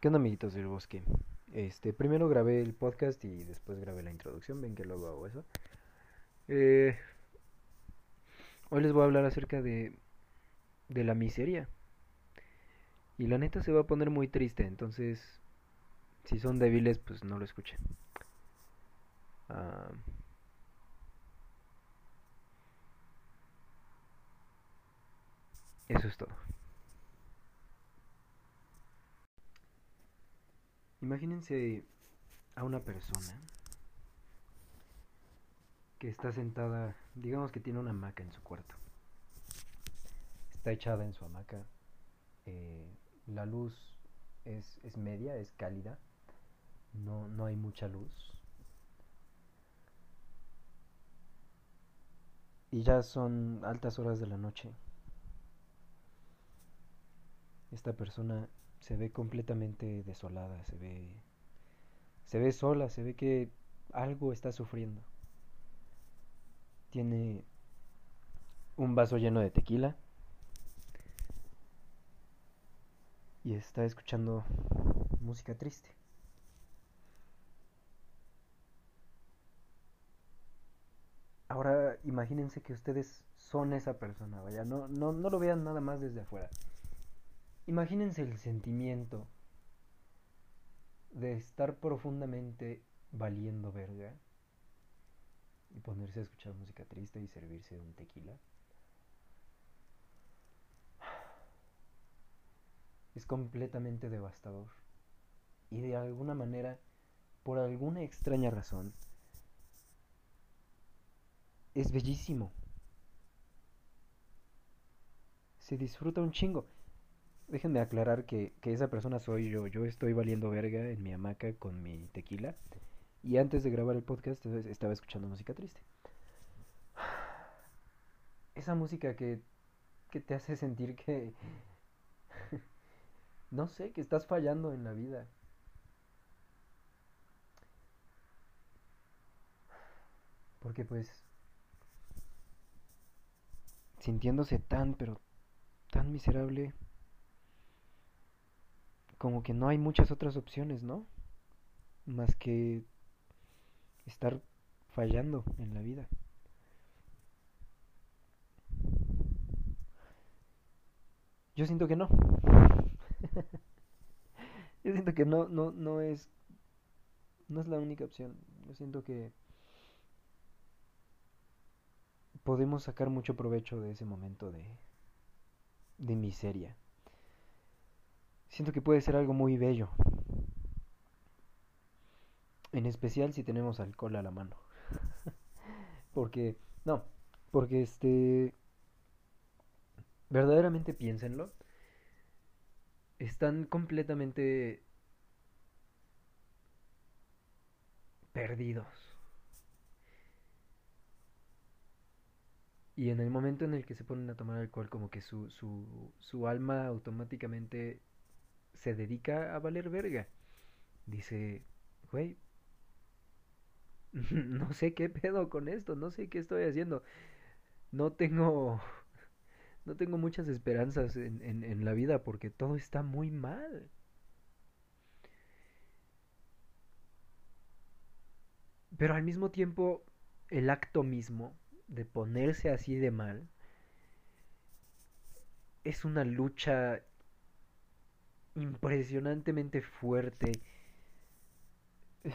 ¿Qué onda, amiguitos del bosque? Este, primero grabé el podcast y después grabé la introducción. Ven que luego hago eso. Eh, hoy les voy a hablar acerca de, de la miseria. Y la neta se va a poner muy triste, entonces, si son débiles, pues no lo escuchen. Ah, eso es todo. Imagínense a una persona que está sentada, digamos que tiene una hamaca en su cuarto. Está echada en su hamaca. eh, la luz es, es media, es cálida. No, no hay mucha luz. Y ya son altas horas de la noche. Esta persona se ve completamente desolada, se ve se ve sola, se ve que algo está sufriendo. Tiene un vaso lleno de tequila y está escuchando música triste. Ahora imagínense que ustedes son esa persona, vaya, no, no, no lo vean nada más desde afuera. Imagínense el sentimiento de estar profundamente valiendo verga y ponerse a escuchar música triste y servirse un tequila. Es completamente devastador. Y de alguna manera, por alguna extraña razón, es bellísimo. Se disfruta un chingo. Déjenme aclarar que, que, esa persona soy yo. Yo estoy valiendo verga en mi hamaca con mi tequila. Y antes de grabar el podcast estaba escuchando música triste. Esa música que, que te hace sentir que... no sé, que estás fallando en la vida. Porque pues... Sintiéndose tan, pero tan miserable como que no hay muchas otras opciones, ¿no? Más que estar fallando en la vida. Yo siento que no. Yo siento que no, no, no es, no es la única opción. Yo siento que podemos sacar mucho provecho de ese momento de, de miseria siento que puede ser algo muy bello. En especial si tenemos alcohol a la mano. porque, no, porque este... Verdaderamente piénsenlo. Están completamente perdidos. Y en el momento en el que se ponen a tomar alcohol, como que su, su, su alma automáticamente se dedica a valer verga. Dice, güey, no sé qué pedo con esto, no sé qué estoy haciendo. No tengo, no tengo muchas esperanzas en, en, en la vida porque todo está muy mal. Pero al mismo tiempo, el acto mismo de ponerse así de mal es una lucha impresionantemente fuerte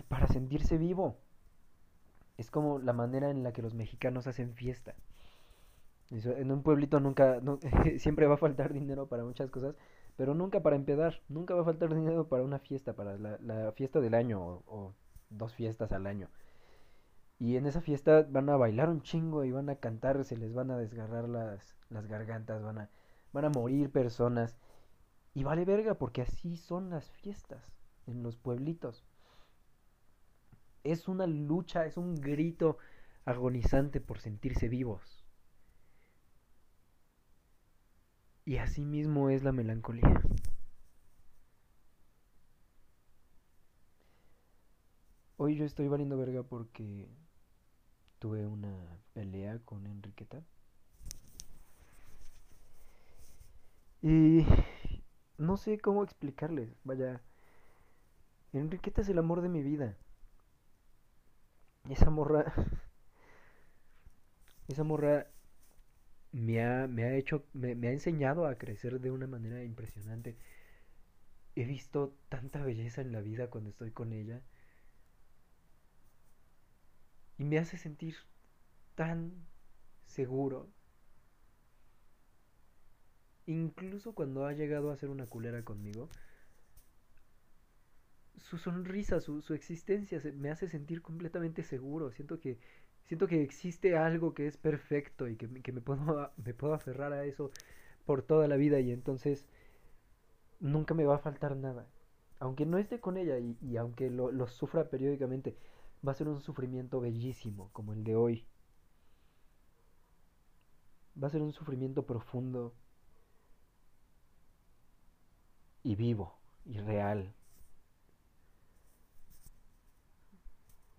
para sentirse vivo. Es como la manera en la que los mexicanos hacen fiesta. En un pueblito nunca, siempre va a faltar dinero para muchas cosas, pero nunca para empedar, nunca va a faltar dinero para una fiesta, para la, la fiesta del año o, o, dos fiestas al año. Y en esa fiesta van a bailar un chingo y van a cantar, se les van a desgarrar las, las gargantas, van a, van a morir personas. Y vale verga porque así son las fiestas en los pueblitos. Es una lucha, es un grito agonizante por sentirse vivos. Y así mismo es la melancolía. Hoy yo estoy valiendo verga porque tuve una pelea con Enriqueta. Y no sé cómo explicarles. Vaya, Enriqueta es el amor de mi vida. Esa morra. Esa morra me ha, me ha hecho. Me, me ha enseñado a crecer de una manera impresionante. He visto tanta belleza en la vida cuando estoy con ella. Y me hace sentir tan seguro. Incluso cuando ha llegado a ser una culera conmigo, su sonrisa, su, su existencia me hace sentir completamente seguro. Siento que, siento que existe algo que es perfecto y que, que me, puedo, me puedo aferrar a eso por toda la vida y entonces nunca me va a faltar nada. Aunque no esté con ella y, y aunque lo, lo sufra periódicamente, va a ser un sufrimiento bellísimo como el de hoy. Va a ser un sufrimiento profundo y vivo y real.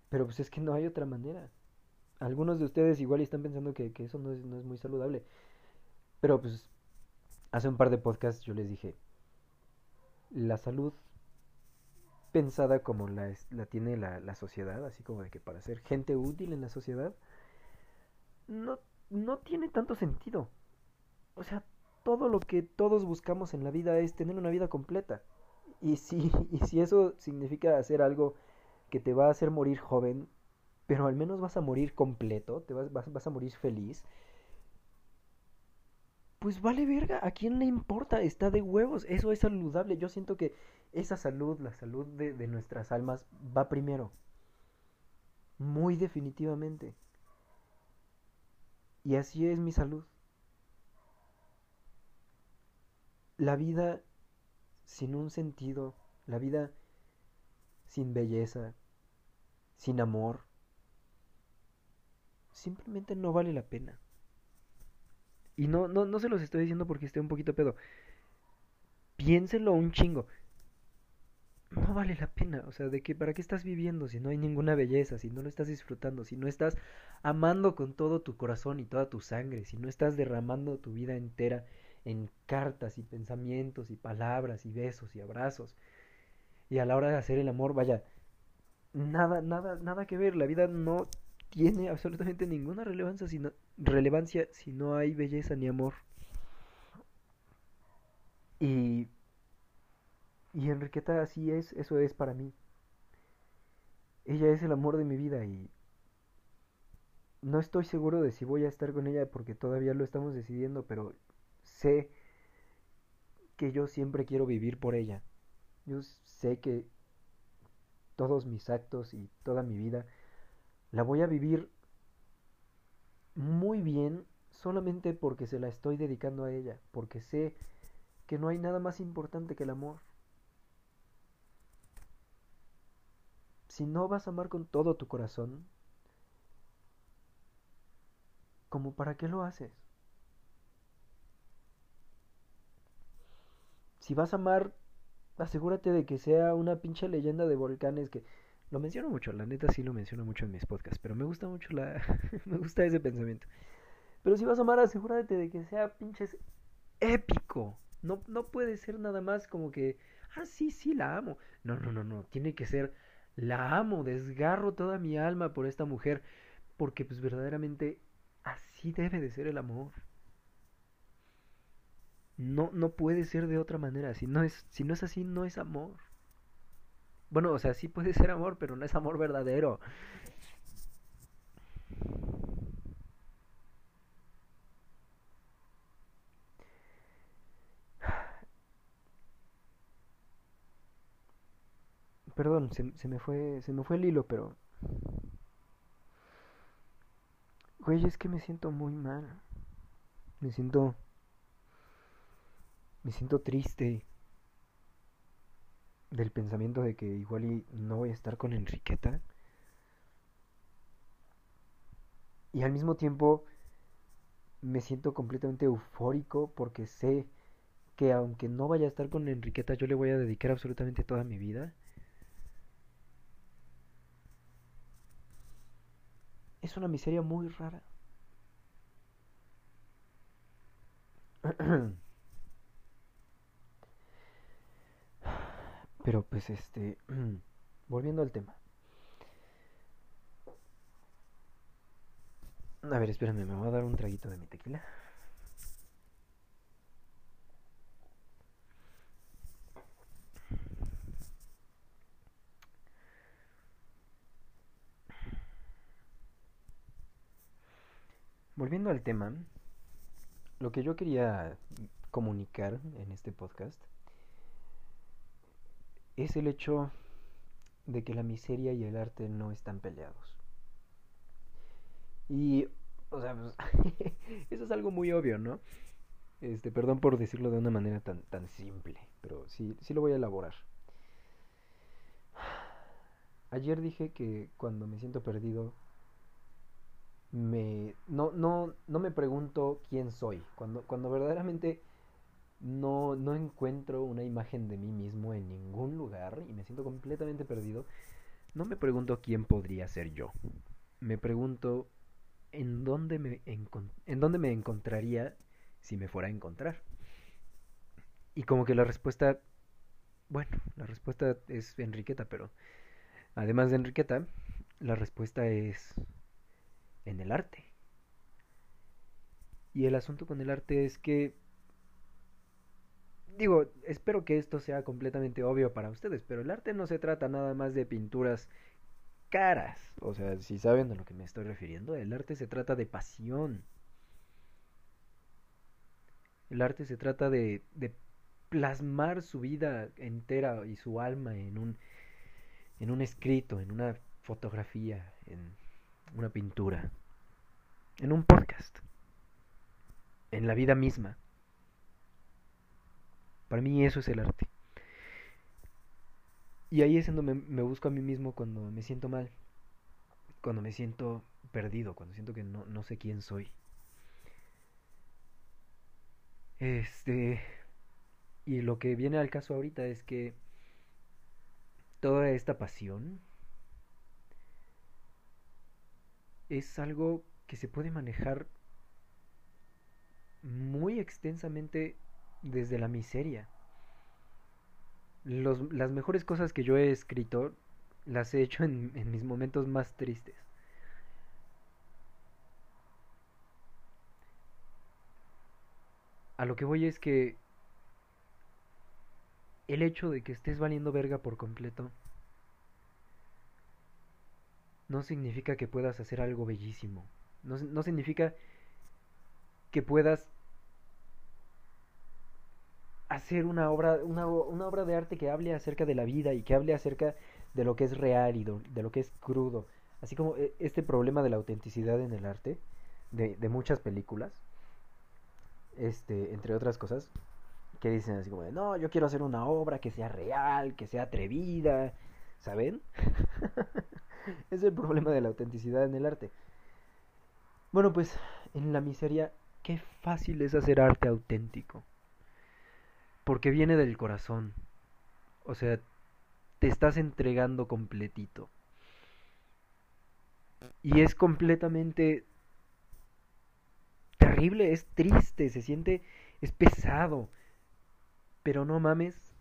Pero pues es que no hay otra manera. Algunos de ustedes igual están pensando que, que eso no es, no es muy saludable. Pero pues hace un par de podcasts yo les dije, la salud pensada como la, la tiene la, la, sociedad, así como de que para ser gente útil en la sociedad, no, no tiene tanto sentido. O sea, todo lo que todos buscamos en la vida es tener una vida completa. Y si, y si eso significa hacer algo que te va a hacer morir joven, pero al menos vas a morir completo, te vas, vas, vas a morir feliz, pues vale verga, ¿a quién le importa? Está de huevos, eso es saludable. Yo siento que esa salud, la salud de, de nuestras almas, va primero. Muy definitivamente. Y así es mi salud. La vida sin un sentido, la vida sin belleza, sin amor, simplemente no vale la pena. Y no, no, no se los estoy diciendo porque esté un poquito pedo. Piénsenlo un chingo. No vale la pena, o sea, de que para qué estás viviendo si no hay ninguna belleza, si no lo estás disfrutando, si no estás amando con todo tu corazón y toda tu sangre, si no estás derramando tu vida entera en cartas y pensamientos y palabras y besos y abrazos. Y a la hora de hacer el amor, vaya, nada, nada, nada que ver. La vida no tiene absolutamente ninguna relevancia si no, relevancia si no hay belleza ni amor. Y, y Enriqueta así es, eso es para mí. Ella es el amor de mi vida y no estoy seguro de si voy a estar con ella porque todavía lo estamos decidiendo, pero sé que yo siempre quiero vivir por ella. Yo sé que todos mis actos y toda mi vida, la voy a vivir muy bien solamente porque se la estoy dedicando a ella, porque sé que no hay nada más importante que el amor. Si no vas a amar con todo tu corazón, ¿como para qué lo haces? Si vas a amar asegúrate de que sea una pinche leyenda de volcanes que lo menciono mucho, la neta sí lo menciono mucho en mis podcasts, pero me gusta mucho la me gusta ese pensamiento. Pero si vas a amar, asegúrate de que sea pinches épico. No no puede ser nada más como que ah sí, sí la amo. No, no, no, no, tiene que ser la amo, desgarro toda mi alma por esta mujer porque pues verdaderamente así debe de ser el amor. No, no puede ser de otra manera. Si no, es, si no es así, no es amor. Bueno, o sea, sí puede ser amor, pero no es amor verdadero. Perdón, se, se, me fue, se me fue el hilo, pero... Güey, es que me siento muy mal. Me siento me siento triste del pensamiento de que igual y no voy a estar con Enriqueta. Y al mismo tiempo me siento completamente eufórico porque sé que aunque no vaya a estar con Enriqueta, yo le voy a dedicar absolutamente toda mi vida. Es una miseria muy rara. Pero pues este, volviendo al tema. A ver, espérame, me voy a dar un traguito de mi tequila. Volviendo al tema, lo que yo quería comunicar en este podcast es el hecho de que la miseria y el arte no están peleados. Y, o sea, pues, eso es algo muy obvio, ¿no? Este, perdón por decirlo de una manera tan, tan simple, pero sí, sí lo voy a elaborar. Ayer dije que cuando me siento perdido, me, no, no, no me pregunto quién soy. Cuando, cuando verdaderamente no, no encuentro una imagen de mí mismo en ningún lugar y me siento completamente perdido, no me pregunto quién podría ser yo. Me pregunto en dónde me, en dónde me encontraría si me fuera a encontrar. Y como que la respuesta, bueno, la respuesta es Enriqueta, pero además de Enriqueta, la respuesta es en el arte. Y el asunto con el arte es que, digo, espero que esto sea completamente obvio para ustedes, pero el arte no se trata nada más de pinturas caras. O sea, si saben a lo que me estoy refiriendo, el arte se trata de pasión. El arte se trata de, de plasmar su vida entera y su alma en un, en un escrito, en una fotografía, en una pintura, en un podcast, en la vida misma. Para mí eso es el arte. Y ahí es donde me, me, busco a mí mismo cuando me siento mal, cuando me siento perdido, cuando siento que no, no sé quién soy. Este. Y lo que viene al caso ahorita es que toda esta pasión es algo que se puede manejar muy extensamente desde la miseria las mejores cosas que yo he escrito las he hecho en, en mis momentos más tristes. A lo que voy es que el hecho de que estés valiendo verga por completo no significa que puedas hacer algo bellísimo. No, no significa que puedas hacer una obra, una, una, obra de arte que hable acerca de la vida y que hable acerca de lo que es real y de lo que es crudo. Así como eh, este problema de la autenticidad en el arte, de, de muchas películas, este, entre otras cosas, que dicen así como de, no, yo quiero hacer una obra que sea real, que sea atrevida, ¿saben? es el problema de la autenticidad en el arte. Bueno, pues en la miseria, qué fácil es hacer arte auténtico porque viene del corazón. O sea, te estás entregando completito. Y es completamente terrible, es triste, se siente, es pesado. Pero no mames,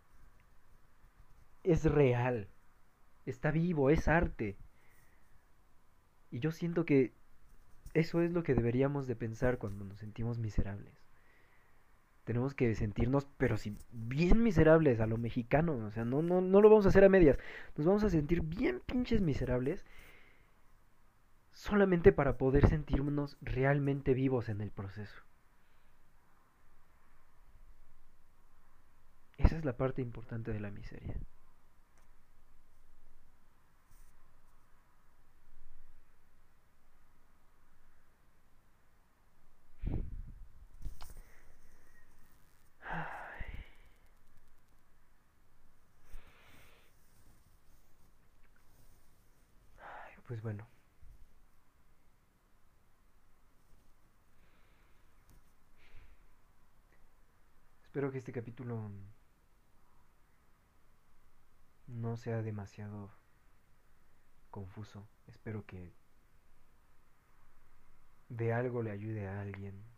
es real, está vivo, es arte. Y yo siento que eso es lo que deberíamos de pensar cuando nos sentimos miserables tenemos que sentirnos, pero si bien miserables a lo mexicano, o sea, no, no, no lo vamos a hacer a medias, nos vamos a sentir bien pinches miserables solamente para poder sentirnos realmente vivos en el proceso. Esa es la parte importante de la miseria. Pues bueno. Espero que este capítulo no sea demasiado confuso. Espero que de algo le ayude a alguien.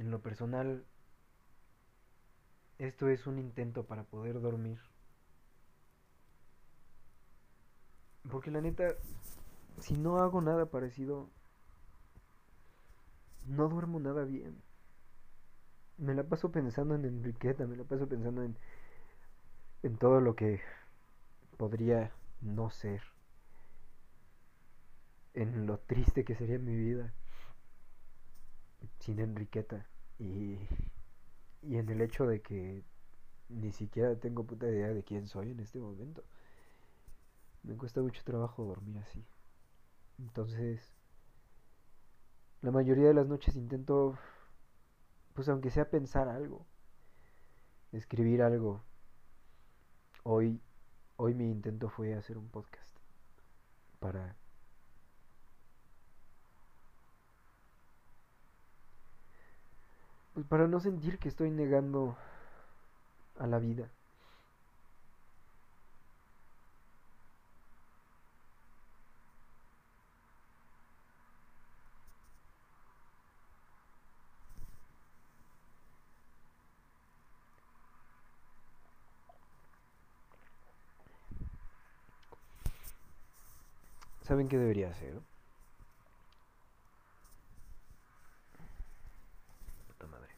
en lo personal, esto es un intento para poder dormir. Porque la neta, si no hago nada parecido, no duermo nada bien. Me la paso pensando en Enriqueta, me la paso pensando en, en todo lo que podría no ser. En lo triste que sería mi vida sin Enriqueta. Y, y en el hecho de que ni siquiera tengo puta idea de quién soy en este momento. Me cuesta mucho trabajo dormir así. Entonces, la mayoría de las noches intento, pues aunque sea pensar algo, escribir algo. Hoy, hoy mi intento fue hacer un podcast para pues para no sentir que estoy negando a la vida. ¿Saben qué debería hacer? Puta madre.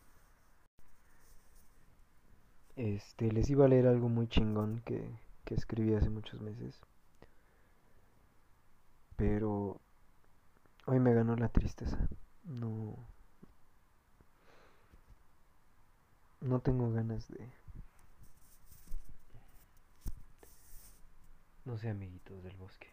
Este, les iba a leer algo muy chingón que, que escribí hace muchos meses. Pero hoy me ganó la tristeza. No. No tengo ganas de. No sé, amiguitos del bosque.